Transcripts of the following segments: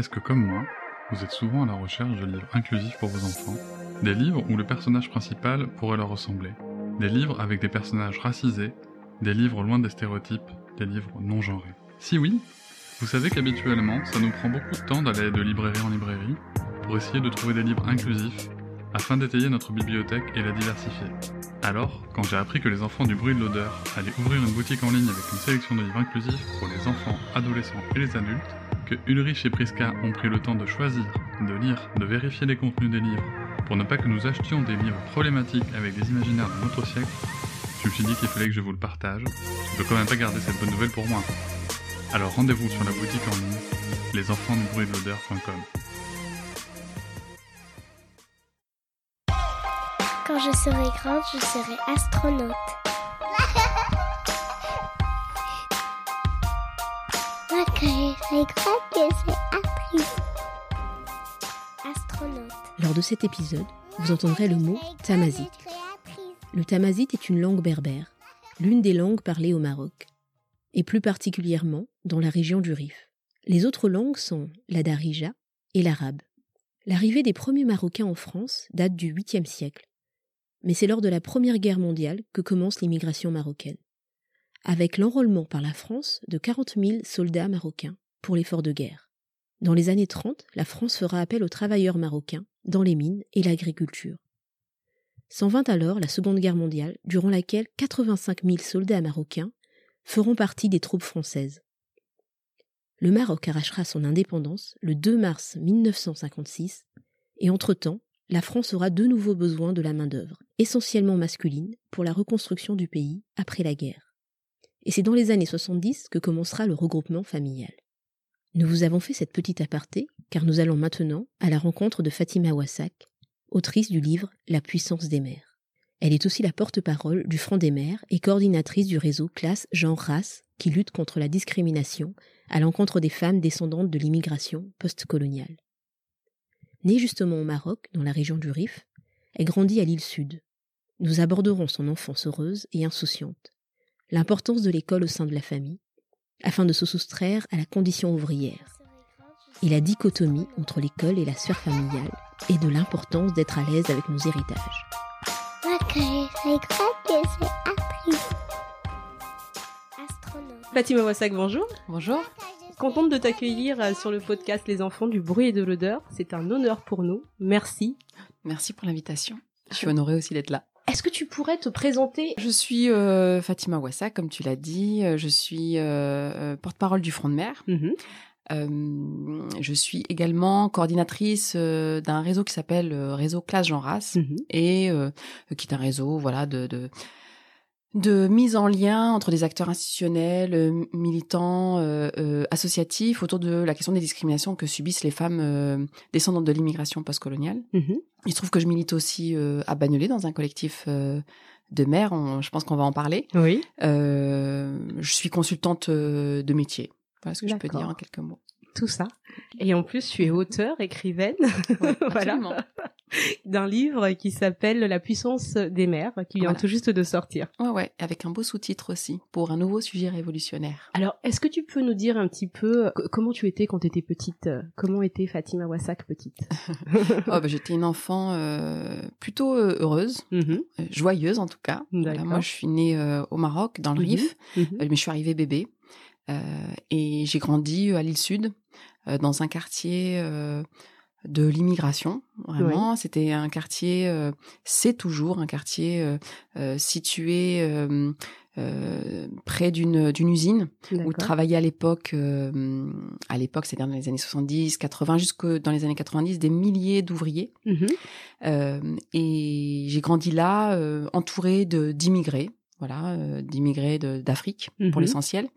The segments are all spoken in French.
Est-ce que comme moi, vous êtes souvent à la recherche de livres inclusifs pour vos enfants? Des livres où le personnage principal pourrait leur ressembler. Des livres avec des personnages racisés. Des livres loin des stéréotypes. Des livres non genrés. Si oui, vous savez qu'habituellement, ça nous prend beaucoup de temps d'aller de librairie en librairie pour essayer de trouver des livres inclusifs afin d'étayer notre bibliothèque et la diversifier. Alors, quand j'ai appris que les enfants du bruit de l'odeur allaient ouvrir une boutique en ligne avec une sélection de livres inclusifs pour les enfants, adolescents et les adultes, Ulrich et Priska ont pris le temps de choisir, de lire, de vérifier les contenus des livres, pour ne pas que nous achetions des livres problématiques avec des imaginaires de notre siècle, je me suis dit qu'il fallait que je vous le partage. Je peux quand même pas garder cette bonne nouvelle pour moi. Alors rendez-vous sur la boutique en ligne, lesenfantsdubruitdelodeur.com. Quand je serai grande, je serai astronaute. Je. Astronaute. Lors de cet épisode, vous entendrez le mot tamazite. Le tamazite est une langue berbère, l'une des langues parlées au Maroc, et plus particulièrement dans la région du Rif. Les autres langues sont la darija et l'arabe. L'arrivée des premiers Marocains en France date du 8e siècle, mais c'est lors de la Première Guerre mondiale que commence l'immigration marocaine, avec l'enrôlement par la France de 40 000 soldats marocains pour l'effort de guerre. Dans les années 30, la France fera appel aux travailleurs marocains dans les mines et l'agriculture. S'en vint alors la Seconde Guerre mondiale, durant laquelle 85 000 soldats marocains feront partie des troupes françaises. Le Maroc arrachera son indépendance le 2 mars 1956, et entre-temps, la France aura de nouveau besoin de la main-d'œuvre, essentiellement masculine, pour la reconstruction du pays après la guerre. Et c'est dans les années 70 que commencera le regroupement familial. Nous vous avons fait cette petite aparté car nous allons maintenant à la rencontre de Fatima Wassak, autrice du livre La puissance des mères. Elle est aussi la porte-parole du Front des mères et coordinatrice du réseau Classe Genre Race qui lutte contre la discrimination à l'encontre des femmes descendantes de l'immigration postcoloniale. Née justement au Maroc, dans la région du Rif, elle grandit à l'île Sud. Nous aborderons son enfance heureuse et insouciante, l'importance de l'école au sein de la famille, afin de se soustraire à la condition ouvrière, et la dichotomie entre l'école et la sphère familiale, et de l'importance d'être à l'aise avec nos héritages. Fatima Wassak, bonjour. Bonjour. Contente de t'accueillir euh, sur le podcast Les enfants du bruit et de l'odeur. C'est un honneur pour nous. Merci. Merci pour l'invitation. Je suis honorée aussi d'être là. Est-ce que tu pourrais te présenter? Je suis euh, Fatima Ouassa, comme tu l'as dit. Euh, Je suis euh, porte-parole du Front de mer. Mhm. Euh, je suis également coordinatrice euh, d'un réseau qui s'appelle euh, Réseau Classe Jean Race Mhm. et euh, qui est un réseau voilà de, de de mise en lien entre des acteurs institutionnels, euh, militants, euh, euh, associatifs autour de la question des discriminations que subissent les femmes euh, descendantes de l'immigration postcoloniale. Mhm. Il se trouve que je milite aussi à Bagnolet dans un collectif de mères. Je pense qu'on va en parler. Oui. Je suis consultante de métier. Voilà ce que je peux dire en quelques mots. Tout ça. Et en plus, tu es auteur, écrivaine, Ouais, voilà, absolument. d'un livre qui s'appelle La puissance des mères, qui vient Voilà. tout juste de sortir. Ouais, ouais, avec un beau sous-titre aussi pour un nouveau sujet révolutionnaire. Alors, est-ce que tu peux nous dire un petit peu euh, comment tu étais quand tu étais petite euh, Comment était Fatima Wassak petite? Oh, bah, j'étais une enfant euh, plutôt heureuse, Mhm. joyeuse en tout cas. Voilà, moi, je suis née euh, au Maroc, dans le Mhm. Rif, Mhm. Mais je suis arrivée bébé euh, et j'ai grandi à l'île Sud, dans un quartier de l'immigration. Vraiment, c'était un quartier, euh, c'est toujours un quartier euh, euh, situé euh, euh, près d'une d'une usine où travaillaient à l'époque, euh, à l'époque, c'est-à-dire dans les années 70, 80, jusque dans les années 90, des milliers d'ouvriers. Euh, et j'ai grandi là, euh, entourée de d'immigrés, voilà, euh, d'immigrés d'Afrique Mhm. pour l'essentiel.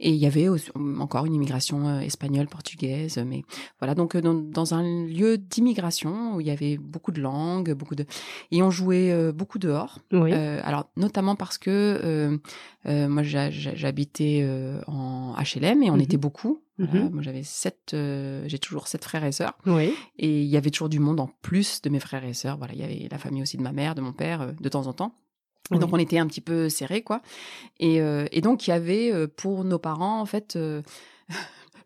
Et il y avait aussi- encore une immigration euh, espagnole, portugaise, mais voilà, donc euh, dans, dans un lieu d'immigration où il y avait beaucoup de langues, beaucoup de, et on jouait euh, beaucoup dehors. Oui. Alors notamment parce que moi j'habitais en HLM et on Mhm. était beaucoup. Voilà, Mhm. moi j'avais sept, euh, j'ai toujours sept frères et sœurs. Oui. Et il y avait toujours du monde en plus de mes frères et sœurs. Voilà, il y avait la famille aussi de ma mère, de mon père, euh, de temps en temps. Oui. donc on était un petit peu serrés, quoi. Et, euh, et donc il y avait euh, pour nos parents, en fait, euh,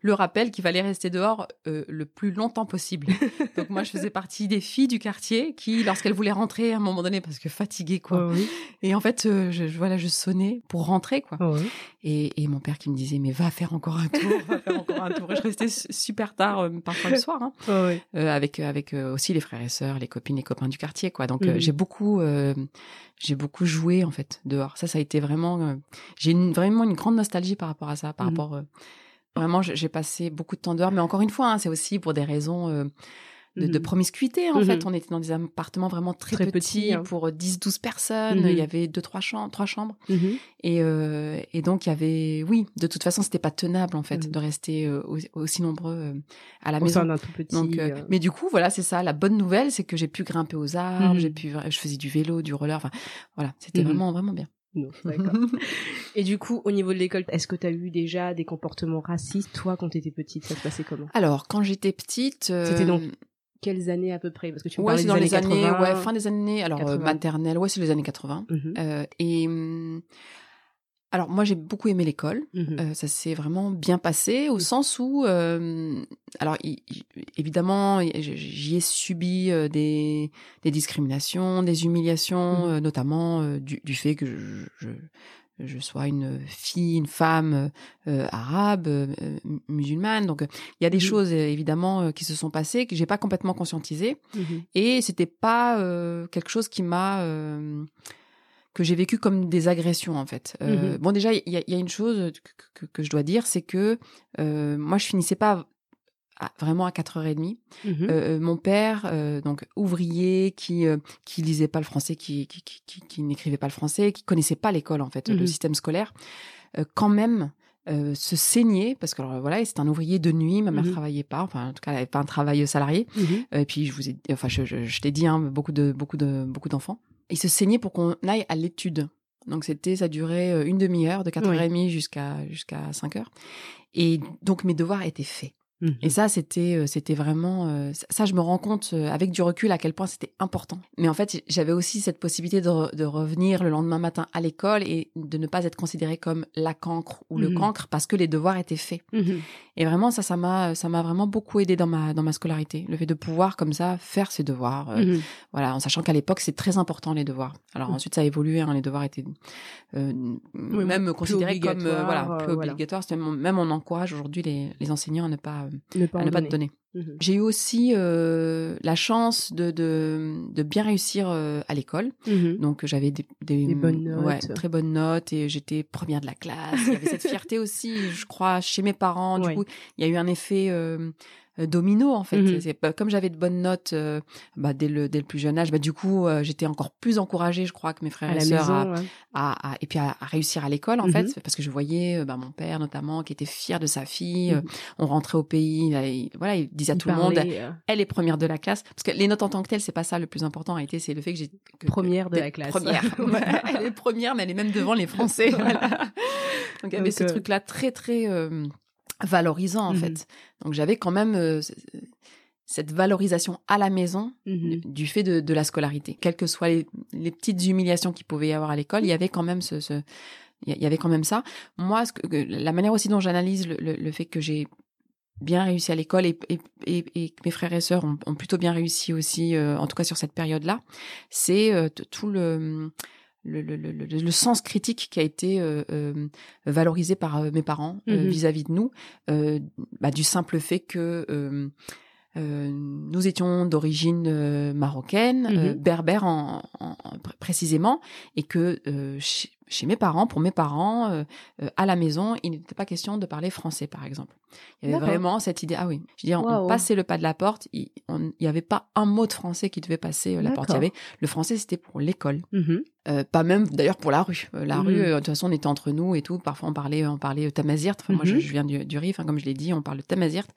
le rappel qu'il fallait rester dehors euh, le plus longtemps possible. Donc moi, je faisais partie des filles du quartier qui, lorsqu'elles voulaient rentrer à un moment donné, parce que fatiguées, quoi. Oh oui. Et en fait, euh, je, voilà, je sonnais pour rentrer, quoi. Oh oui. Et, et mon père qui me disait, mais va faire encore un tour, va faire encore un tour. Et je restais su- super tard, euh, parfois le soir, hein, Oh oui. euh, avec avec aussi les frères et sœurs, les copines, les copains du quartier, quoi. Donc Mhm. j'ai beaucoup, euh, j'ai beaucoup joué en fait dehors. Ça, ça a été vraiment, j'ai une, vraiment une grande nostalgie par rapport à ça, par Mhm. rapport. Euh, vraiment, j'ai passé beaucoup de temps dehors, mais encore une fois, hein, c'est aussi pour des raisons. euh, de, de Mhm. promiscuité en Mhm. fait on était dans des appartements vraiment très, Très petits hein. pour 10-12 personnes Mhm. il y avait deux trois chambres trois chambres et, euh, et donc il y avait, oui, de toute façon, c'était pas tenable en fait de rester euh, aussi, nombreux euh, à la Au sein maison. d'un tout petit. Donc, euh, euh, mais du coup, voilà, c'est ça. La bonne nouvelle, c'est que j'ai pu grimper aux arbres, j'ai pu, je faisais du vélo, du roller. Enfin, voilà, c'était vraiment, vraiment bien. Non, d'accord. Et du coup, au niveau de l'école, est-ce que tu as eu déjà des comportements racistes, toi, quand tu étais petite? Ça se passait comment? Alors, quand j'étais petite, euh, C'était donc Quelles années à peu près? Parce que tu me ouais, c'est des dans les années, 80. ouais, fin des années, alors euh, 80. maternelle, ouais, c'est les années 80. Mhm. Euh, et hum, alors, moi, j'ai beaucoup aimé l'école. Mhm. Euh, ça s'est vraiment bien passé au sens où, euh, alors évidemment, j'y ai subi euh, des, des discriminations, des humiliations, euh, notamment du, du fait que je, je, je sois une fille, une femme arabe, mu- musulmane. Donc, il y a des choses évidemment qui se sont passées que j'ai pas complètement conscientisées et c'était pas quelque chose qui m'a que j'ai vécu comme des agressions en fait. Euh, Mhm. Bon déjà il y, a- il y a une chose que, que- que je dois dire, c'est que euh, moi je finissais pas à- vraiment à 4h30. Mhm. Euh, mon père, euh, donc ouvrier, qui euh, qui lisait pas le français, qui qui, qui, qui- qui n'écrivait pas le français, qui connaissait pas l'école en fait, le système scolaire, quand même se saignait parce que alors, voilà, c'est un ouvrier de nuit, ma mère Mhm. travaillait pas, enfin en tout cas elle avait pas un travail salarié. Et puis je vous ai, enfin je, je, je t'ai dit, hein, beaucoup de beaucoup de beaucoup d'enfants. Ils se saignaient pour qu'on aille à l'étude. Donc c'était, ça durait euh, une demi-heure, de 4h30 jusqu'à jusqu'à 5h. Et donc mes devoirs étaient faits. Mhm. Et ça, c'était, euh, c'était vraiment, euh, ça- je me rends compte euh, avec du recul à quel point c'était important. Mais en fait, j'avais aussi cette possibilité de, re- de revenir le lendemain matin à l'école et de ne pas être considérée comme la cancre ou le Mhm. cancre parce que les devoirs étaient faits. Mhm. Et vraiment, ça, ça m'a, ça m'a vraiment beaucoup aidé dans ma, dans ma scolarité. Le fait de pouvoir comme ça faire ses devoirs. euh, Mhm. Voilà, en sachant qu'à l'époque, c'est très important les devoirs. Alors Mhm. ensuite, ça a évolué. Hein, les devoirs étaient euh, même considérés comme euh, voilà plus voilà. obligatoires. Même, même on encourage aujourd'hui les, les enseignants à ne pas, Ne pas à ne pas te donner. Mhm. J'ai eu aussi euh, la chance de, de, de bien réussir euh, à l'école. Mhm. Donc j'avais des, des, Des bonnes notes. ouais, très bonnes notes et j'étais première de la classe. Il y avait cette fierté aussi, je crois, chez mes parents. Du Ouais. coup, il y a eu un effet euh, euh, domino en fait. Mhm. Comme j'avais de bonnes notes euh, bah, dès le dès le plus jeune âge, bah, du coup euh, j'étais encore plus encouragée, je crois, que mes frères et sœurs à, ouais. à- à- et puis à, à réussir à l'école en Mhm. fait, parce que je voyais euh, bah, mon père notamment qui était fier de sa fille. Mhm. euh, on rentrait au pays, là, il, voilà, il disait à Il tout le monde, euh, elle est première de la classe. Parce que les notes en tant que telles, c'est pas ça le plus important. En réalité, c'est le fait que j'ai Première de la classe. Première. Elle est première, mais elle est même devant les Français. voilà. Donc il y avait Donc, ce euh, truc-là très très euh, valorisant en Mhm. fait. Donc j'avais quand même euh, cette valorisation à la maison Mhm. du fait de, de la scolarité. Quelles que soient les, les petites humiliations qu'il pouvait y avoir à l'école, il y avait quand même ce, ce- il y avait quand même ça. Moi, ce que, que- la manière aussi dont j'analyse le, le- le fait que j'ai bien réussi à l'école et, et, et, et que mes frères et sœurs ont, ont plutôt bien réussi aussi, euh, en tout cas sur cette période-là, c'est euh, tout le le, le, le, le- sens critique qui a été euh, euh, valorisé par euh, mes parents euh, Mhm. vis-à-vis de nous, euh, bah, du simple fait que euh, euh, nous étions d'origine euh, marocaine, euh, Mhm. berbère en, en- en- pr- précisément, et que euh, chez, chez mes parents, pour mes parents, euh, euh, à la maison, il n'était pas question de parler français, par exemple. Il y avait vraiment cette idée. Ah oui, je veux dire, Waouh. on passait le pas de la porte, il n'y avait pas un mot de français qui devait passer euh, la porte. Il y avait le français, c'était pour l'école. Euh, pas même d'ailleurs pour la rue. La rue, euh, de toute façon, on était entre nous et tout. Parfois, on parlait, on parlait tamazirt. Enfin, moi, je, Mhm. je viens du, du Rif, hein, comme je l'ai dit, on parle tamazirt.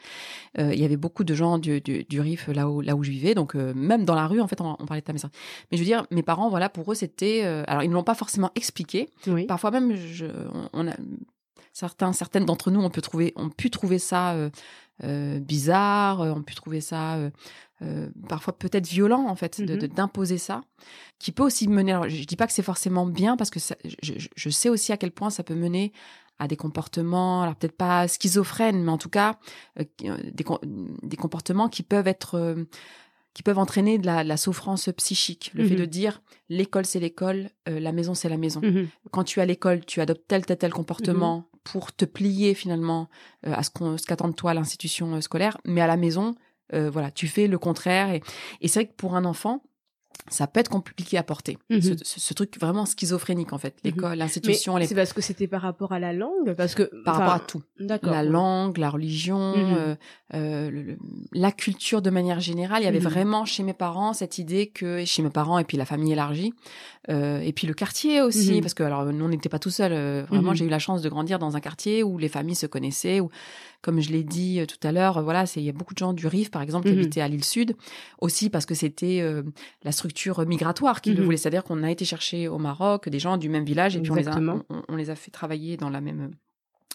Il y avait beaucoup de gens du, du, du Rif là où, là où je vivais. Donc, même dans la rue, en fait, on, on parlait de tamazirt. Mais je veux dire, mes parents, voilà, pour eux, c'était. alors, ils ne l'ont pas forcément expliqué. Oui. Parfois même, je, on, on a certains, certaines d'entre nous, on peut trouver, on pu trouver ça euh, euh, bizarre, euh, on pu trouver ça euh, euh, parfois peut-être violent en fait, Mhm. de- d'imposer ça, qui peut aussi mener. Alors, je, dis pas que c'est forcément bien parce que ça, je, sais aussi à quel point ça peut mener à des comportements, alors peut-être pas schizophrènes, mais en tout cas euh, des, des comportements qui peuvent être qui peuvent entraîner de la, souffrance psychique. Le fait mhm. de dire l'école c'est l'école, la maison c'est la maison. Mhm. Quand tu es à l'école, tu adoptes tel tel tel comportement mhm. pour te plier finalement à ce qu'on ce qu'attend de toi l'institution scolaire, mais à la maison, voilà, tu fais le contraire. Et, et c'est vrai que pour un enfant, ça peut être compliqué à porter. Mhm. ce, truc vraiment schizophrénique en fait, mhm. l'école, l'institution. C'est parce que c'était par rapport à la langue, parce que par rapport à tout. La langue, la religion, mhm. euh, euh, la culture de manière générale. Il y avait vraiment chez mes parents cette idée que chez mes parents et puis la famille élargie, euh, et puis le quartier aussi, parce que alors nous on n'était pas tout seul. vraiment, j'ai eu la chance de grandir dans un quartier où les familles se connaissaient, où comme je l'ai dit euh, tout à l'heure, voilà, c'est il y a beaucoup de gens du Rif, par exemple, qui mhm. habitaient à l'île Sud, aussi parce que c'était euh, la structure migratoire qui le mhm. voulait, c'est-à-dire qu'on a été chercher au Maroc des gens du même village et puis on les, a, on, les a fait travailler dans la même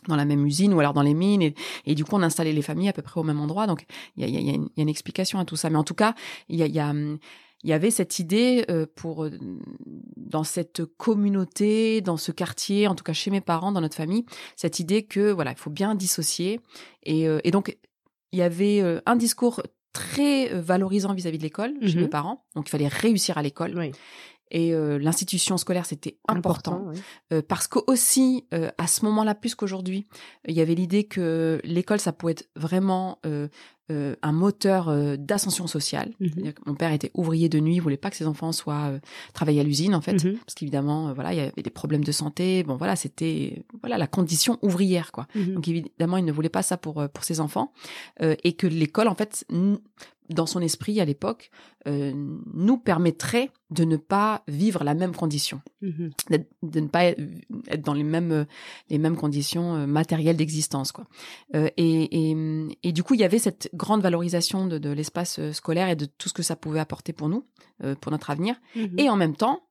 dans la même usine ou alors dans les mines et, et, du coup on a installé les familles à peu près au même endroit donc il y a, y, a, y a, une explication à tout ça mais en tout cas il y a, y a hum, il y avait cette idée euh, pour euh, dans cette communauté, dans ce quartier, en tout cas chez mes parents, dans notre famille, cette idée que voilà, il faut bien dissocier. Et, euh, et donc il y avait un discours très valorisant vis-à-vis de l'école chez mes mhm. parents. Donc il fallait réussir à l'école. Oui. Et l'institution scolaire, c'était important, parce que aussi à ce moment-là, plus qu'aujourd'hui, il y avait l'idée que l'école, ça pouvait être vraiment euh, un moteur euh, d'ascension sociale. Mhm. Mon père était ouvrier de nuit, il voulait pas que ses enfants soient euh, travailler à l'usine en fait, mhm. parce qu'évidemment voilà il y avait des problèmes de santé. Bon voilà c'était voilà la condition ouvrière quoi. Mhm. Donc évidemment il ne voulait pas ça pour pour ses enfants et que l'école en fait dans son esprit à l'époque, euh, nous permettrait de ne pas vivre la même condition, mm-hmm. de, ne pas être dans les mêmes les mêmes conditions euh, matérielles d'existence quoi. Euh, et, et, et, du coup, il y avait cette grande valorisation de, de l'espace scolaire et de tout ce que ça pouvait apporter pour nous, pour notre avenir, mm-hmm. et en même temps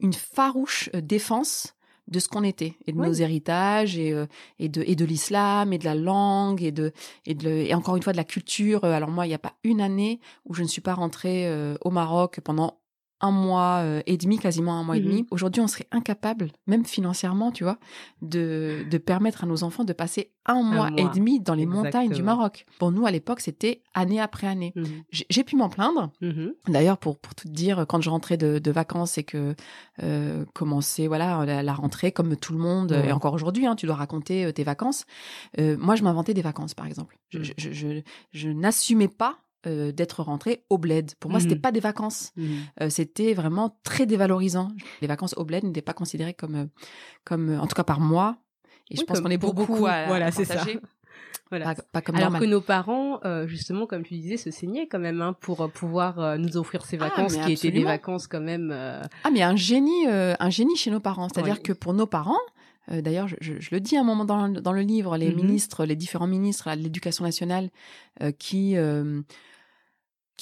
une farouche défense de ce qu'on était et de nos héritages et, euh, et de et de l'islam et de la langue et de et de et encore une fois de la culture. Alors moi il n'y a pas une année où je ne suis pas rentrée euh, au Maroc pendant un mois euh, et demi, quasiment un mois et mmh demi. Aujourd'hui, on serait incapable, même financièrement, tu vois, de, de permettre à nos enfants de passer un mois, et demi dans les montagnes du Maroc. Pour nous, à l'époque, c'était année après année. Mmh j'ai pu m'en plaindre. Mmh D'ailleurs, pour, pour tout dire, quand je rentrais de, de vacances et que euh, commençait voilà la, rentrée, comme tout le monde, et encore aujourd'hui, hein, tu dois raconter euh, tes vacances. Euh, moi, je m'inventais des vacances, par exemple. Je, je, je, je n'assumais pas euh, d'être rentré au bled. Pour moi, c'était mmh. pas des vacances. Mmh. Euh, c'était vraiment très dévalorisant. Les vacances au bled n'étaient pas considérées comme, euh, comme, en tout cas par moi. Et je pense qu'on est pour beaucoup, à, voilà, c'est ça. Voilà. Pas, comme Alors que nos parents, justement, comme tu disais, se saignaient quand même hein, pour pouvoir nous offrir ces ah, vacances qui étaient des vacances quand même. Ah, mais un génie, un génie chez nos parents. C'est-à-dire que pour nos parents, D'ailleurs, je, je, le dis à un moment dans, dans le livre, les mmh ministres, les différents ministres de l'éducation nationale qui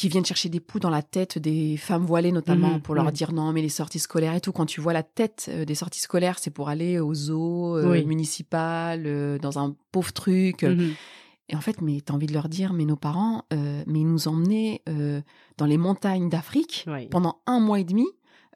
qui viennent chercher des poux dans la tête des femmes voilées notamment mmh pour leur mmh. dire non mais les sorties scolaires et tout. Quand tu vois la tête euh, des sorties scolaires c'est pour aller aux zoo euh, municipales euh, dans un pauvre truc mmh et en fait mais t'as envie de leur dire mais nos parents mais ils nous emmenaient dans les montagnes d'Afrique pendant un mois et demi.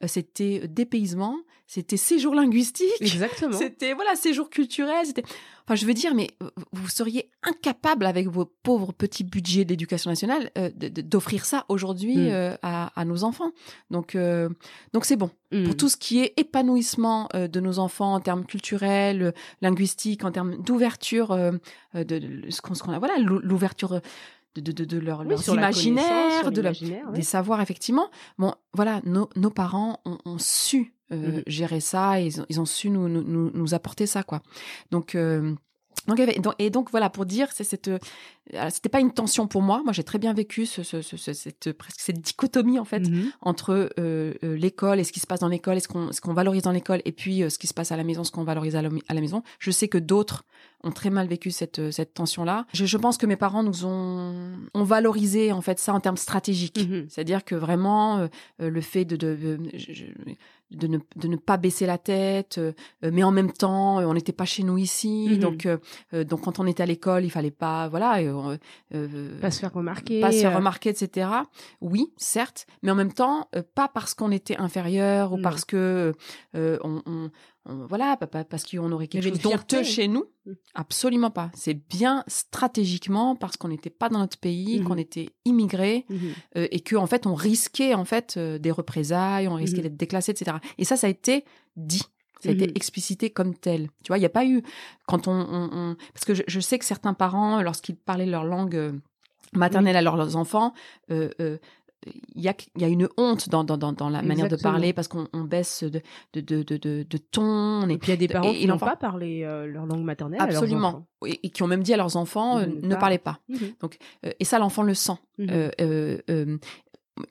C'était dépaysement c'était séjour linguistique exactement c'était voilà séjour culturel c'était Enfin, je veux dire, mais vous seriez incapable avec vos pauvres petits budgets d'éducation nationale euh, d'offrir ça aujourd'hui mm. euh, à, nos enfants. Donc, euh, donc c'est bon pour mm. tout ce qui est épanouissement de nos enfants en termes culturels, linguistiques, en termes d'ouverture de, ce qu'on a. Voilà, l'ouverture. De, de, de, leur, leurs imaginaires, de des savoirs effectivement. Bon, voilà, nos, nos parents ont, ont su euh, mmh gérer ça. Et ils ont, su nous, nous, nous, apporter ça quoi. Donc euh, donc, et donc voilà pour dire c'est cette euh, c'était pas une tension pour moi. Moi j'ai très bien vécu ce, ce, ce, cette presque cette dichotomie en fait mmh entre euh, l'école et ce qui se passe dans l'école et ce qu'on ce qu'on valorise dans l'école et puis ce qui se passe à la maison ce qu'on valorise à la, à la, maison. Je sais que d'autres ont très mal vécu cette cette tension là je, je, pense que mes parents nous ont ont valorisé en fait ça en termes stratégiques. Mmh c'est à dire que vraiment le fait de, de, de ne, de ne pas baisser la tête, euh, mais en même temps, euh, on n'était pas chez nous ici, mhm. donc euh, donc quand on était à l'école, il fallait pas, voilà, pas se faire remarquer, pas se faire remarquer, etc. Oui, certes, mais en même temps, pas parce qu'on était inférieur ou parce que on, on voilà, parce qu'on aurait quelque chose d'honteux chez nous. Mmh. Absolument pas. C'est bien stratégiquement parce qu'on n'était pas dans notre pays, mmh qu'on était immigré mmh euh, et qu'en en fait on risquait en fait euh, des représailles, on risquait d'être déclassé, etc. Et ça, ça a été dit. Ça a été explicité comme tel. Tu vois, il n'y a pas eu quand on, parce que je, sais que certains parents, lorsqu'ils parlaient leur langue euh, maternelle à leurs enfants, il y a, y a une honte dans, dans, dans, la manière de parler parce qu'on baisse de, de, de, de, de ton. Et, puis il y a des parents qui n'ont pas parlé euh, leur langue maternelle. Absolument. et, qui ont même dit à leurs enfants euh, ne, parlez pas. Mmh Donc, euh, et ça, l'enfant le sent. Mmh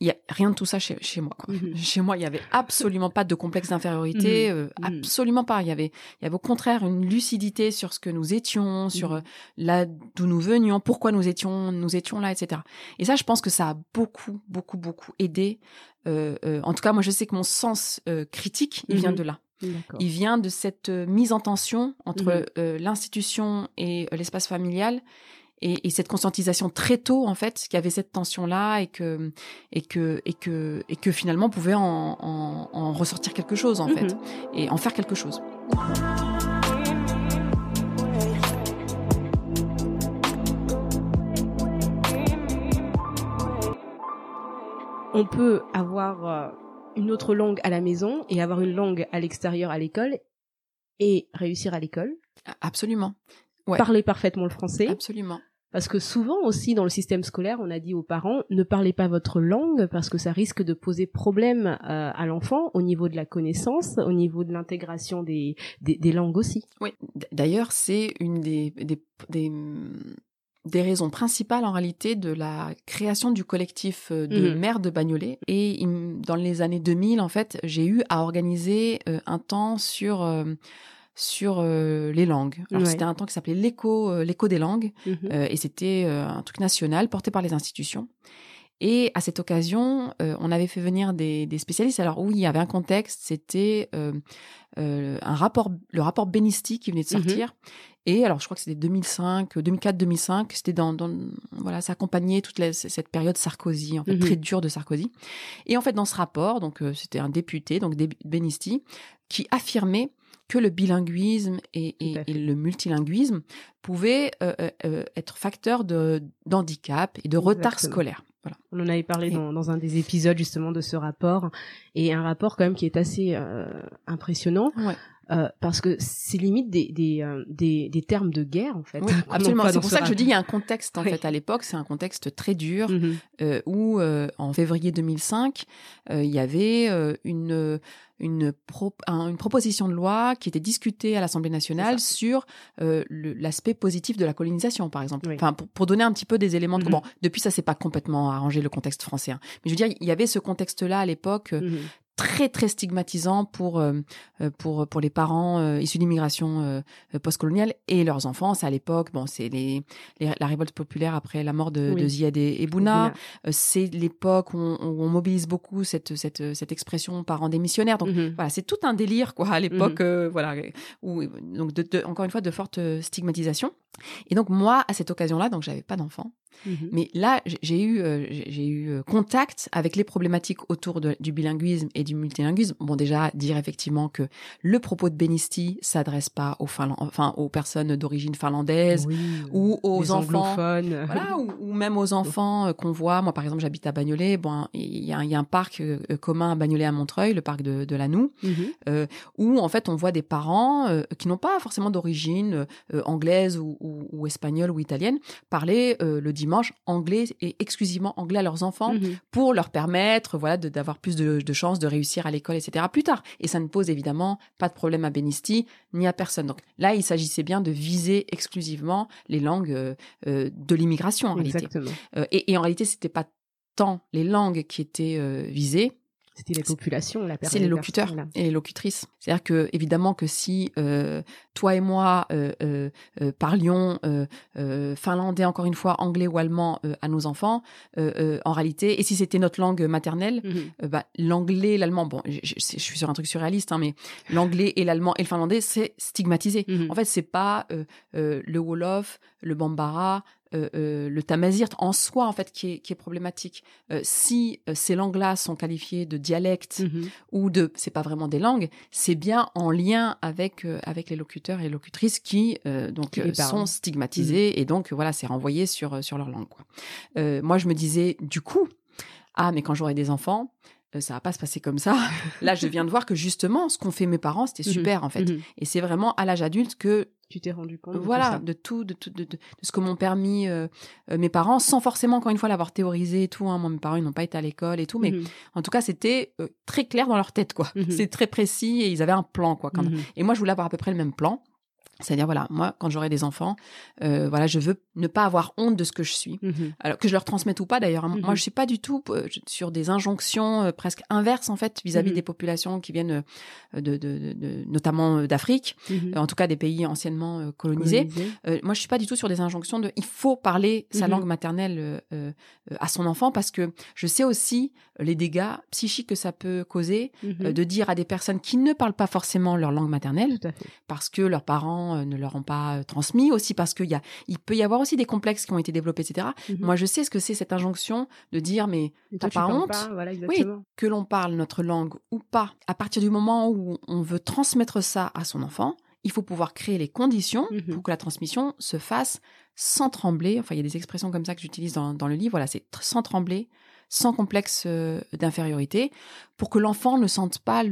il y a rien de tout ça chez, chez moi. Quoi. Mmh chez moi, il y avait absolument pas de complexe d'infériorité, mmh euh, mmh absolument pas. Il y avait, il y avait au contraire une lucidité sur ce que nous étions, sur euh, là d'où nous venions, pourquoi nous étions, nous étions là, etc. Et ça, je pense que ça a beaucoup, beaucoup, beaucoup aidé. Euh, euh en tout cas, moi, je sais que mon sens critique, il vient de là. Il vient de cette mise en tension entre l'institution et l'espace familial et, cette conscientisation très tôt en fait qu'il y avait cette tension là et que et que et que et que finalement on pouvait en, en, ressortir quelque chose en fait mhm. et en faire quelque chose. On peut avoir euh, une autre langue à la maison et avoir une langue à l'extérieur à l'école et réussir à l'école. Absolument. Parler parfaitement le français. Absolument. Parce que souvent aussi dans le système scolaire, on a dit aux parents ne parlez pas votre langue parce que ça risque de poser problème euh, à l'enfant au niveau de la connaissance, au niveau de l'intégration des, des, langues aussi. Oui, d'ailleurs c'est une des, des, des, des raisons principales en réalité de la création du collectif euh, de mmh. maires de Bagnolet. Et dans les années 2000, en fait, j'ai eu à organiser euh, un temps sur sur euh, les langues. Alors c'était un temps qui s'appelait l'écho euh, l'écho des langues mmh euh, et c'était un truc national porté par les institutions. Et à cette occasion, on avait fait venir des, des, spécialistes. Alors oui, il y avait un contexte, c'était un rapport, le rapport Benisti qui venait de mmh sortir. Et alors, je crois que c'était 2005, 2004-2005. C'était dans, dans, voilà, ça accompagnait toute cette période Sarkozy, en fait, mmh très dure de Sarkozy. Et en fait, dans ce rapport, donc c'était un député, donc Benisti, qui affirmait que le bilinguisme et, le multilinguisme pouvaient euh, euh, euh, être facteurs de d'handicap et de retard scolaire. Voilà. On en avait parlé dans, un des épisodes justement de ce rapport et un rapport quand même qui est assez impressionnant. Parce que c'est limite des des, des, des termes de guerre en fait. absolument. C'est pour ça que je dis il y a un contexte en fait à l'époque, c'est un contexte très dur mmh où en février 2005 il y avait une une, une proposition de loi qui était discutée à l'Assemblée nationale sur euh, l'aspect positif de la colonisation, par exemple. Enfin, pour, donner un petit peu des éléments. De, mm-hmm. Bon, depuis ça, s'est pas complètement arrangé le contexte français. Hein. Mais je veux dire, il y avait ce contexte-là à l'époque. Euh, mm-hmm très très stigmatisant pour euh, euh, pour pour les parents euh, issus d'immigration postcoloniale et leurs enfants. C'est à l'époque, bon, c'est les, la révolte populaire après la mort de, de Ziad et, Bouna. c'est l'époque où, on mobilise beaucoup cette cette cette expression parents démissionnaires. Donc mhm. voilà, c'est tout un délire quoi à l'époque, mhm. voilà, où donc de, encore une fois de fortes stigmatisations. Et donc moi à cette occasion-là, donc j'avais pas d'enfant. Mhm. Mais là, j'ai eu, j'ai eu contact avec les problématiques autour de, du bilinguisme et du multilinguisme. Bon, déjà, dire effectivement que le propos de Benisti s'adresse pas aux, enfin, aux personnes d'origine finlandaise ou aux enfants. Voilà, ou, même aux enfants euh, qu'on voit. Moi, par exemple, j'habite à Bagnolet. Bon, il y, a, y a un parc euh, commun à Bagnolet à Montreuil, le parc de, de la Noue, mhm. euh, où en fait on voit des parents qui n'ont pas forcément d'origine anglaise ou, ou, espagnole ou italienne parler le dimanche anglais et exclusivement anglais à leurs enfants mhm. pour leur permettre voilà d'avoir plus de, de chances de réussir à l'école, etc. plus tard. Et ça ne pose évidemment pas de problème à Benisti ni à personne. Donc là, il s'agissait bien de viser exclusivement les langues euh, euh, de l'immigration en réalité. Euh, et, et, en réalité, c'était pas tant les langues qui étaient visées, c'était les populations, la C'est les locuteurs et les locutrices. C'est-à-dire que évidemment que si toi et moi parlions finlandais encore une fois, anglais ou allemand à nos enfants, en réalité, et si c'était notre langue maternelle, Mhm. bah, l'anglais, l'allemand, bon, je, suis sur un truc surréaliste, hein, mais l'anglais et l'allemand et le finlandais, c'est stigmatisé. Mhm. En fait, c'est pas euh, euh, le Wolof, le Bambara, euh, euh, le Tamazirt en soi, en fait, qui est, qui est problématique. Euh, si ces langues-là sont qualifiées de dialectes Mhm. ou de, c'est pas vraiment des langues, c'est bien en lien avec avec les locuteurs et les locutrices qui donc Qui sont stigmatisés et donc voilà, c'est renvoyé sur sur leur langue. Quoi. Moi, je me disais du coup, ah mais quand j'aurai des enfants, ça va pas se passer comme ça. Là, je viens de voir que justement, ce qu'ont fait mes parents, c'était Mhm. super en fait. Mhm. Et c'est vraiment à l'âge adulte que Tu t'es rendu compte. de tout voilà, de tout, de tout, de, de- de ce que m'ont permis euh, euh, mes parents, sans forcément encore une fois l'avoir théorisé et tout. Hein. Moi, mes parents, ils n'ont pas été à l'école et tout, mais Mhm. en tout cas, c'était euh, très clair dans leur tête, quoi. C'est très précis et ils avaient un plan, quoi. Quand-. Et moi, je voulais avoir à peu près le même plan. C'est-à-dire, voilà, moi, quand j'aurai des enfants, euh, voilà, je veux ne pas avoir honte de ce que je suis. Mhm. Alors que je leur transmette ou pas d'ailleurs. hein. Moi, je suis pas du tout euh, sur des injonctions euh, presque inverses en fait vis-à-vis Mhm. des populations qui viennent de, de, notamment d'Afrique, en tout cas des pays anciennement colonisés. Colonisé. Euh, moi, je suis pas du tout sur des injonctions de il faut parler sa langue maternelle euh, à son enfant parce que je sais aussi les dégâts psychiques que ça peut causer de dire à des personnes qui ne parlent pas forcément leur langue maternelle parce que leurs parents euh, ne leur ont pas euh, transmis aussi parce qu'il y a il peut y avoir aussi des complexes qui ont été développés etc. Mhm. Moi, je sais ce que c'est cette injonction de dire mais t'as pas honte? pas, Voilà, oui, que l'on parle notre langue ou pas, à partir du moment où on veut transmettre ça à son enfant, il faut pouvoir créer les conditions Mhm. pour que la transmission se fasse sans trembler. Enfin, il y a des expressions comme ça que j'utilise dans, dans le livre. Voilà, c'est sans trembler, sans complexe euh, d'infériorité, pour que l'enfant ne sente pas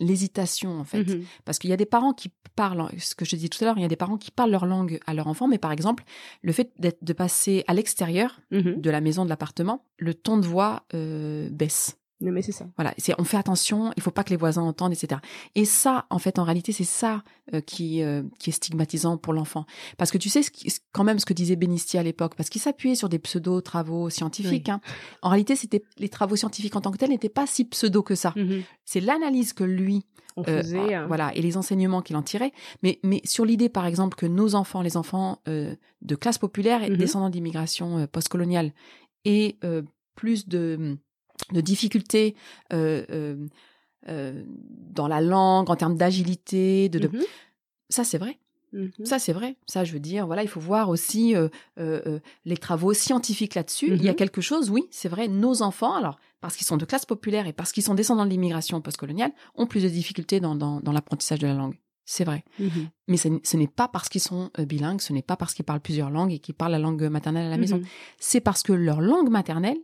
l'hésitation, en fait. Mhm. Parce qu'il y a des parents qui parlent, ce que je dis tout à l'heure, il y a des parents qui parlent leur langue à leur enfant, mais par exemple, le fait de passer à l'extérieur Mhm. de la maison, de l'appartement, le ton de voix euh, baisse. Non, mais c'est ça. Voilà, c'est on fait attention, il faut pas que les voisins entendent, etc. Et ça, en fait, en réalité, c'est ça euh, qui euh, qui est stigmatisant pour l'enfant, parce que tu sais ce qui- quand même ce que disait Benisti à l'époque, parce qu'il s'appuyait sur des pseudo travaux scientifiques. Oui. hein. En réalité, c'était les travaux scientifiques en tant que tels n'étaient pas si pseudo que ça. Mhm. C'est l'analyse que lui On euh, faisait. hein. voilà, et les enseignements qu'il en tirait. Mais, mais sur l'idée, par exemple, que nos enfants, les enfants de classe populaire et Mhm. descendants d'immigration postcoloniale, euh, plus de, de difficultés euh, euh, euh, dans la langue, en termes d'agilité, de, de... Mhm. ça c'est vrai. Mhm. Ça, c'est vrai. Ça, je veux dire, voilà, il faut voir aussi euh, euh, euh, les travaux scientifiques là-dessus. Il y a Mhm. quelque chose, oui, c'est vrai. Nos enfants, alors, parce qu'ils sont de classe populaire et parce qu'ils sont descendants de l'immigration postcoloniale, ont plus de difficultés dans, dans, dans l'apprentissage de la langue. C'est vrai. Mais ce, n'est pas parce qu'ils sont bilingues, ce n'est pas parce qu'ils parlent plusieurs langues et qu'ils parlent la langue maternelle à la maison. C'est parce que leur langue maternelle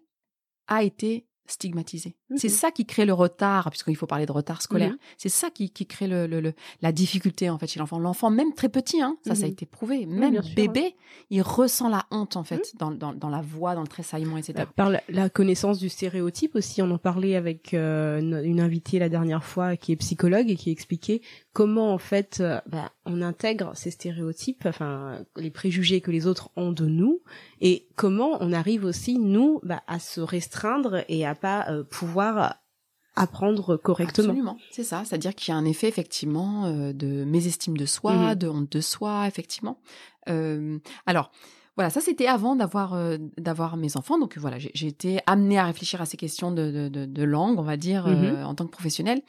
a été stigmatisée. Mhm. C'est ça qui crée le retard, puisqu'il faut parler de retard scolaire. Mhm. C'est ça qui, qui crée le, le- le- la difficulté en fait chez l'enfant. L'enfant, même très petit, hein, ça, ça a Mhm. été prouvé. Même sûr, bébé, il ressent la honte en fait dans, dans, dans la voix, dans le tressaillement, etc. Bah, Par la, la connaissance du stéréotype aussi, on en parlait avec euh, une- une invitée la dernière fois qui est psychologue et qui expliquait comment en fait euh, bah, on intègre ces stéréotypes, enfin les préjugés que les autres ont de nous et comment on arrive aussi nous bah, à se restreindre et à pas euh, pouvoir apprendre correctement. Absolument, c'est ça. C'est-à-dire qu'il y a un effet effectivement euh, de mésestime de soi, Mhm. de honte de soi, effectivement. Euh, alors. Voilà, ça c'était avant d'avoir d'avoir mes enfants. Donc voilà, j'ai été amenée à réfléchir à ces questions de, de, de, de langue, on va dire, euh, en tant que professionnelle.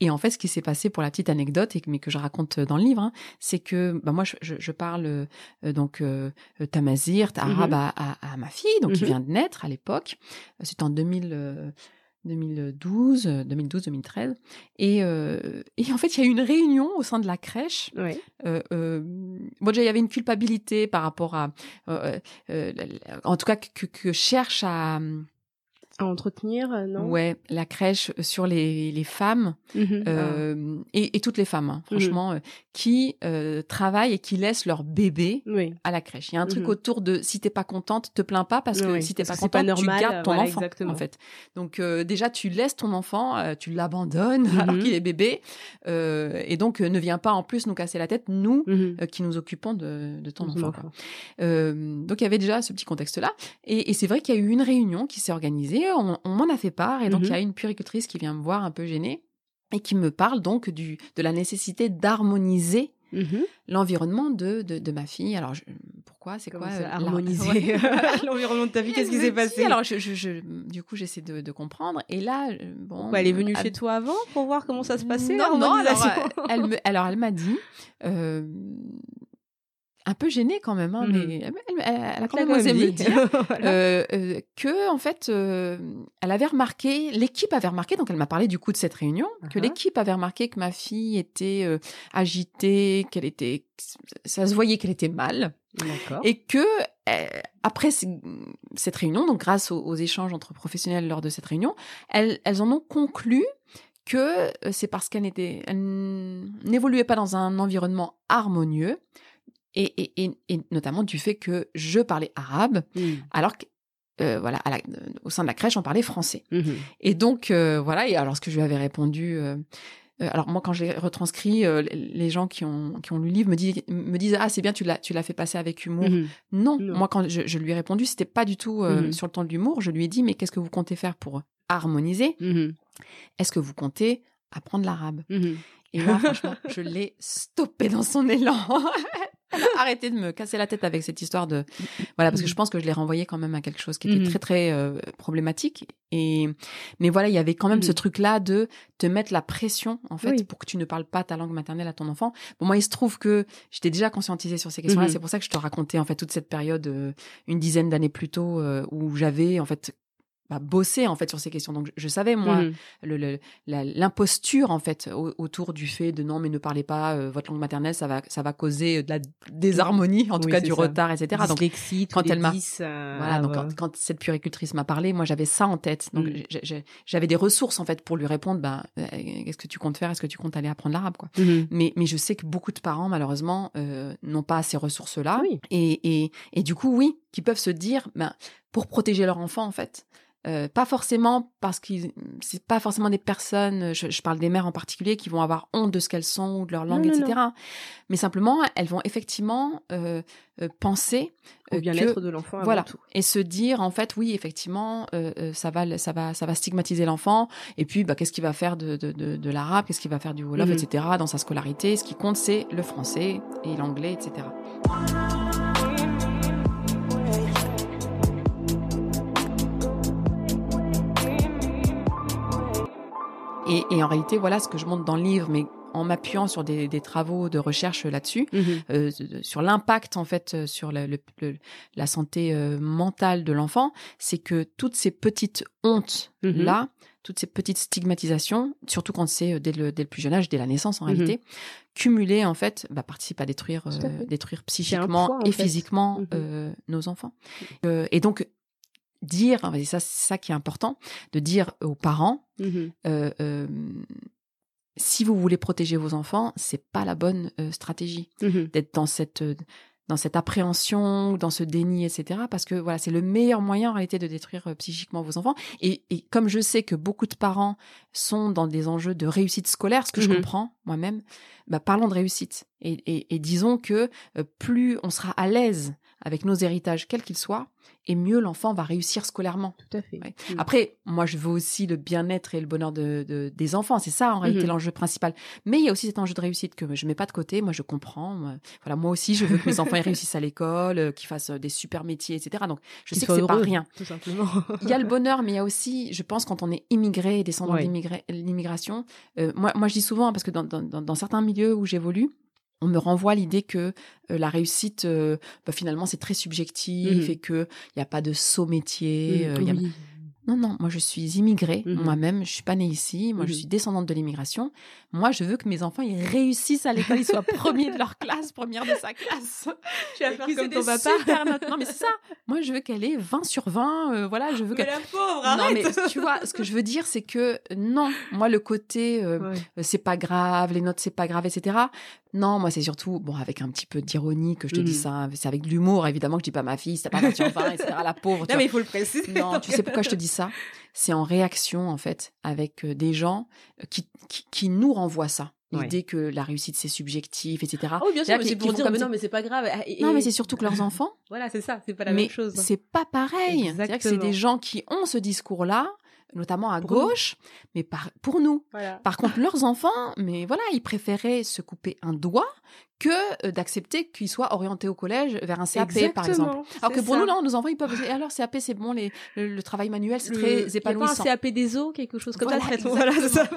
Et en fait, ce qui s'est passé pour la petite anecdote, et que, mais que je raconte dans le livre, hein, c'est que bah, moi, je, parle euh, donc euh, tamazirt, arabe Mhm. à, à, à ma fille, donc qui Mhm. vient de naître à l'époque. C'était en 2000. euh, 2012, euh, 2012-2013. Et, euh, et en fait, il y a eu une réunion au sein de la crèche. Ouais. Euh, euh, bon, déjà, il y avait une culpabilité par rapport à... euh, euh, en tout cas, que, que cherche à... À entretenir, euh, non? Ouais, la crèche sur les, les femmes, Mhm. euh, et, et toutes les femmes, hein, Mhm. franchement, euh, qui euh, travaillent et qui laissent leur bébé Ah. Oui. à la crèche. Il y a un truc Mhm. autour de si t'es pas contente, te plains pas parce que Oui, si t'es pas c'est pas contente, normal, tu gardes ton voilà, enfant exactement. en fait. Donc euh, déjà tu laisses ton enfant, euh, tu l'abandonnes Mhm. alors qu'il est bébé euh, et donc euh, ne viens pas en plus nous casser la tête nous Mhm. euh, qui nous occupons de, de ton enfant. quoi. Euh, donc il y avait déjà ce petit contexte-là. Et, et c'est vrai qu'il y a eu une réunion qui s'est organisée, on, on m'en a fait part, et donc Mhm. il y a une puéricultrice qui vient me voir un peu gênée et qui me parle donc du, de la nécessité d'harmoniser Mhm. l'environnement de, de, de ma fille. Alors, je- pourquoi? C'est quoi ça, euh, harmoniser? l'environnement de ta vie Elle Qu'est-ce qui s'est passé? Alors, je, je, je- du coup, j'essaie de, de comprendre. Et là, euh, bon. Pourquoi elle est venue ah, chez toi avant pour voir comment ça se passait Non, non, alors, euh, elle me, alors elle m'a dit, euh, un peu gênée quand même, hein, Mhm. mais elle, elle- elle a quand même osé me dit. dire Voilà. euh, euh, que en fait, euh, elle avait remarqué, l'équipe avait remarqué, donc elle m'a parlé du coup de cette réunion, que Uh-huh. l'équipe avait remarqué que ma fille était agitée, qu'elle était, ça se voyait qu'elle était mal, et que après cette réunion, donc grâce aux, aux échanges entre professionnels lors de cette réunion, elles, elles en ont conclu que c'est parce qu'elle n'évoluait pas dans un environnement harmonieux, et, et, et, et notamment du fait que je parlais arabe, Mhm. alors que euh, voilà, à la- euh, au sein de la crèche, on parlait français. Mhm. Et donc euh, voilà, et alors ce que je lui avais répondu. alors moi, quand j'ai retranscrit, euh, les- gens qui ont qui ont lu le livre me disent me disent ah c'est bien tu l'as tu l'as fait passer avec humour. Mhm. Non, Non. moi quand je, je lui ai répondu, c'était pas du tout Mhm. sur le ton de l'humour. Je lui ai dit mais qu'est-ce que vous comptez faire pour harmoniser? Est-ce que vous comptez apprendre l'arabe? Et là, franchement, je l'ai stoppé dans son élan. Elle a arrêté de me casser la tête avec cette histoire de voilà parce que je pense que je l'ai renvoyé quand même à quelque chose qui était Mhm. très très euh, problématique et mais voilà il y avait quand même ce Mhm. truc là de te mettre la pression en fait Oui. pour que tu ne parles pas ta langue maternelle à ton enfant bon moi il se trouve que j'étais déjà conscientisée sur ces questions là Mhm. c'est pour ça que je te racontais en fait toute cette période euh, une dizaine d'années plus tôt euh, où j'avais en fait bah, bossé en fait sur ces questions donc je, savais moi Mhm. le- le- l'imposture en fait au- autour du fait de non mais ne parlez pas euh, votre langue maternelle ça va ça va causer de la désharmonie en tout Oui, cas du ça. retard etc donc Dyslexie, quand elle m'a- 10, euh, voilà donc quand, quand cette puéricultrice m'a parlé moi j'avais ça en tête donc j'ai- j'avais des ressources en fait pour lui répondre bah euh, qu'est-ce que tu comptes faire? Est-ce que tu comptes aller apprendre l'arabe quoi? Mhm. mais mais je sais que beaucoup de parents malheureusement euh, n'ont pas ces ressources là Oui. et, et, et du coup, oui, qui peuvent se dire, ben, pour protéger leur enfant, en fait. Euh, pas forcément parce que c'est pas forcément des personnes, je, je parle des mères en particulier, qui vont avoir honte de ce qu'elles sont ou de leur langue, non, etc. Mais simplement, elles vont effectivement euh, euh, penser Au bien-être de l'enfant avant voilà tout. et se dire en fait oui effectivement ça va ça va ça va stigmatiser l'enfant et puis bah qu'est-ce qu'il va faire de de, de, de l'arabe qu'est-ce qu'il va faire du wolof Mhm. etc dans sa scolarité ce qui compte c'est le français et l'anglais etc Et, et en réalité, voilà ce que je montre dans le livre, mais en m'appuyant sur des, des travaux de recherche là-dessus, Mhm. euh, sur l'impact en fait euh, sur le- le- le- la santé euh, mentale de l'enfant, c'est que toutes ces petites hontes Mhm. là, toutes ces petites stigmatisations, surtout quand c'est euh, dès le, dès le plus jeune âge, dès la naissance en Mhm. réalité, cumulées en fait, bah, participent à détruire, à euh, psychiquement poids, et fait. physiquement Mhm. euh, nos enfants. Euh, et donc dire, et ça c'est ça qui est important, de dire aux parents Mhm. euh, euh, si vous voulez protéger vos enfants, c'est pas la bonne euh, stratégie Mhm. d'être dans cette dans cette appréhension, dans ce déni, etc. Parce que voilà, c'est le meilleur moyen en réalité de détruire euh, psychiquement vos enfants. Et, et comme je sais que beaucoup de parents sont dans des enjeux de réussite scolaire, ce que je Mhm. comprends moi-même, bah, parlons de réussite et, et, et disons que euh, plus on sera à l'aise avec nos héritages, quels qu'ils soient, et mieux l'enfant va réussir scolairement. Tout à fait. Ouais. Mhm. Après, moi, je veux aussi le bien-être et le bonheur de, de- des enfants. C'est ça, en réalité, Mhm. l'enjeu principal. Mais il y a aussi cet enjeu de réussite que je mets pas de côté. Moi, je comprends. Moi, Voilà, moi aussi, je veux que mes enfants ils réussissent à l'école, euh, qu'ils fassent euh, des super métiers, etc. Donc, je sais que c'est pas rien. Tout simplement. Il y a le bonheur, mais il y a aussi, je pense, quand on est immigré, descendant Ouais. l'immigration. euh, moi, moi, je dis souvent, hein, parce que dans- dans certains milieux où j'évolue, on me renvoie l'idée que euh, la réussite, euh, bah, finalement, c'est très subjectif Mhm. et que il y a pas de saut métier. euh, y a- Oui. Non, non, moi je suis immigrée, Mhm. moi-même, je suis pas née ici, moi je Mhm. suis descendante de l'immigration. Moi, je veux que mes enfants ils réussissent à l'école, ils soient premiers de leur classe, première de sa classe. Tu vas faire comme ton papa. super notes. Non, mais c'est ça. Moi, je veux qu'elle ait 20 sur 20. euh, voilà, je veux qu'elle. la pauvre, Non, arrête mais tu vois, ce que je veux dire, c'est que non, moi, le côté euh, Ouais. euh, c'est pas grave, les notes c'est pas grave, etc. Non, moi c'est surtout, bon, avec un petit peu d'ironie que je te dis Mhm. ça, c'est avec de l'humour, évidemment, que je dis pas ma fille, c'est pas 20 sur 20, etc. La pauvre. Non, vois. mais il faut le préciser. Non, tu sais pourquoi je te dis ça? C'est en réaction, en fait, avec euh, des gens euh, qui, qui, qui nous renvoient ça. Ouais. L'idée que la réussite, c'est subjectif, etc. Ah bien sûr, c'est pour dire, mais non, mais c'est pas grave. Et- Non, mais c'est surtout que leurs enfants, Voilà, c'est ça, c'est pas la mais même chose. c'est pas pareil. C'est-à-dire que c'est des gens qui ont ce discours-là, notamment à gauche, mais par, pour nous. Par contre, leurs enfants, mais voilà, ils préféraient se couper un doigt que euh, d'accepter qu'ils soient orientés au collège vers un CAP, par exemple. Alors que pour nous, là, nos enfants, ils peuvent dire, alors CAP, c'est bon, les, le, travail manuel, c'est très épanouissant. Pas un CAP des eaux, quelque chose comme ça. Voilà, ça.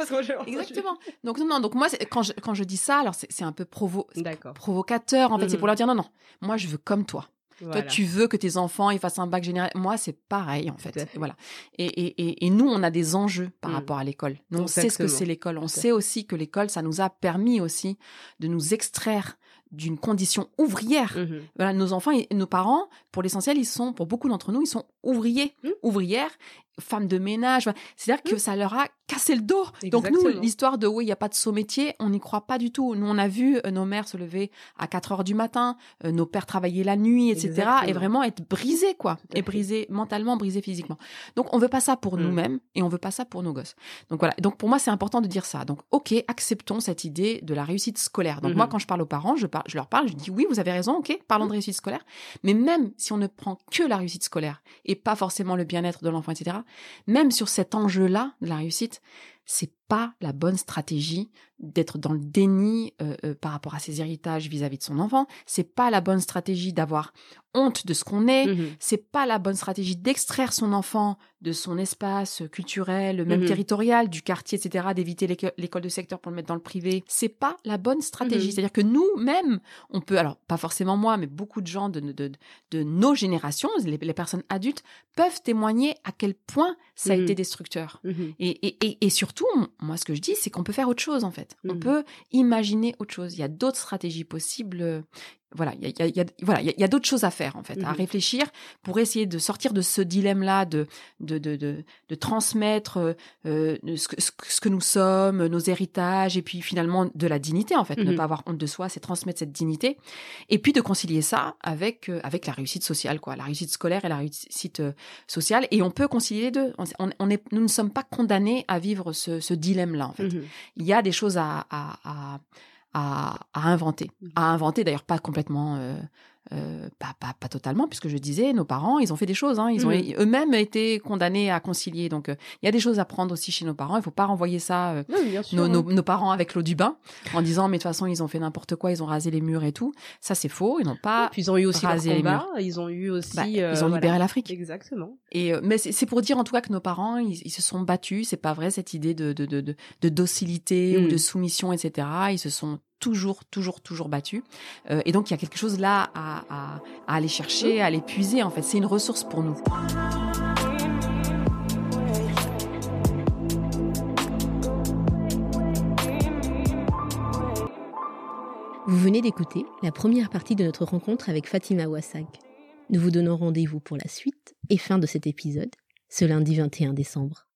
exactement. Donc, non, donc moi, quand je, quand je dis ça, alors c'est un peu provo provocateur, en fait, c'est pour mhm. leur dire, non, non, moi, je veux comme toi. Toi, tu veux que tes enfants ils fassent un bac général. Moi, c'est pareil en fait. Voilà. Et, et, et, nous, on a des enjeux par mmh. rapport à l'école. Nous, on sait ce que c'est l'école. On sait aussi que l'école, ça nous a permis aussi de nous extraire d'une condition ouvrière. Mmh voilà, nos enfants et nos parents, pour l'essentiel, ils sont, pour beaucoup d'entre nous, ils sont ouvriers, mmh. ouvrières, femmes de ménage. C'est-à-dire que ça leur a cassé le dos. Donc nous, l'histoire de oui, il n'y a pas de saut métier, on n'y croit pas du tout. Nous, on a vu euh, nos mères se lever à 4 heures du matin, euh, nos pères travailler la nuit, etc. Et vraiment être brisés, quoi. Et brisés mentalement, brisés physiquement. Donc on veut pas ça pour mmh. nous-mêmes et on veut pas ça pour nos gosses. Donc voilà. Donc pour moi, c'est important de dire ça. Donc ok, acceptons cette idée de la réussite scolaire. Donc moi, quand je parle aux parents, je, je leur parle, je dis oui, vous avez raison, ok, parlons de réussite scolaire. Mais même si on ne prend que la réussite scolaire et pas forcément le bien-être de l'enfant, etc., même sur cet enjeu-là de la réussite, right? C'est pas la bonne stratégie d'être dans le déni euh, euh, par rapport à ses héritages vis-à-vis de son enfant. C'est pas la bonne stratégie d'avoir honte de ce qu'on est. Mmh c'est pas la bonne stratégie d'extraire son enfant de son espace culturel, même mmh territorial, du quartier, etc., d'éviter l'école de secteur pour le mettre dans le privé. C'est pas la bonne stratégie. Mmh C'est-à-dire que nous-mêmes, on peut, alors pas forcément moi, mais beaucoup de gens de, de, de nos générations, les, personnes adultes, peuvent témoigner à quel point ça a été destructeur. Et, et, et, et surtout, moi, ce que je dis, c'est qu'on peut faire autre chose, en fait. On mmh. peut imaginer autre chose. Il y a d'autres stratégies possibles voilà, il y a, y a, voilà, il y a, d'autres choses à faire en fait, à mmh réfléchir pour essayer de sortir de ce dilemme-là, de de, de, de, de transmettre euh, ce, que, ce, que nous sommes, nos héritages, et puis finalement de la dignité en fait, ne mmh pas avoir honte de soi, c'est transmettre cette dignité, et puis de concilier ça avec euh, avec la réussite sociale, quoi, la réussite scolaire et la réussite euh, sociale, et on peut concilier les deux. On, on, est, nous ne sommes pas condamnés à vivre ce, ce dilemme-là en fait. Mmh il y a des choses à, à, à à, à inventer. Mmh. À inventer, d'ailleurs pas complètement euh, pas, pas, pas, totalement, puisque je disais, nos parents, ils ont fait des choses. Hein, ils ont mmh. eux-mêmes été condamnés à concilier. Donc, euh, il y a des choses à prendre aussi chez nos parents. Il faut pas renvoyer ça, euh, nos, nos, nos, parents avec l'eau du bain, en disant, mais de toute façon, ils ont fait n'importe quoi, ils ont rasé les murs et tout. Ça, c'est faux. Ils n'ont pas. puis ils ont eu aussi rasé les murs. Ils ont eu aussi. Bah, ils ont libéré l'Afrique. Exactement. Et mais c'est pour dire en tout cas que nos parents, ils, ils se sont battus. C'est pas vrai cette idée de de, de, de, de docilité ou mmh. de soumission, etc. Ils se sont toujours, toujours, toujours battu. Euh, et donc, il y a quelque chose là à, à, aller chercher, à aller puiser. En fait, c'est une ressource pour nous. Vous venez d'écouter la première partie de notre rencontre avec Fatima Ouassag. Nous vous donnons rendez-vous pour la suite et fin de cet épisode, ce lundi 21 décembre.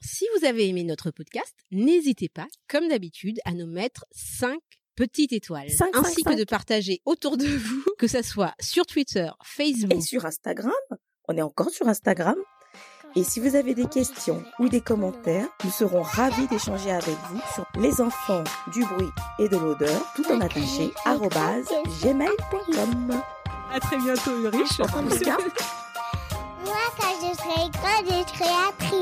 Si vous avez aimé notre podcast, n'hésitez pas, comme d'habitude, à nous mettre 5 petites étoiles, ainsi que de partager autour de vous, que ce soit sur Twitter, Facebook et sur Instagram. On est encore sur Instagram. Et si vous avez des questions ou des commentaires, nous serons ravis d'échanger avec vous sur les enfants du bruit et de l'odeur, tout en attaché, gmail.com. À très bientôt, Ulrich. Moi, quand je serai grande, je créatrice.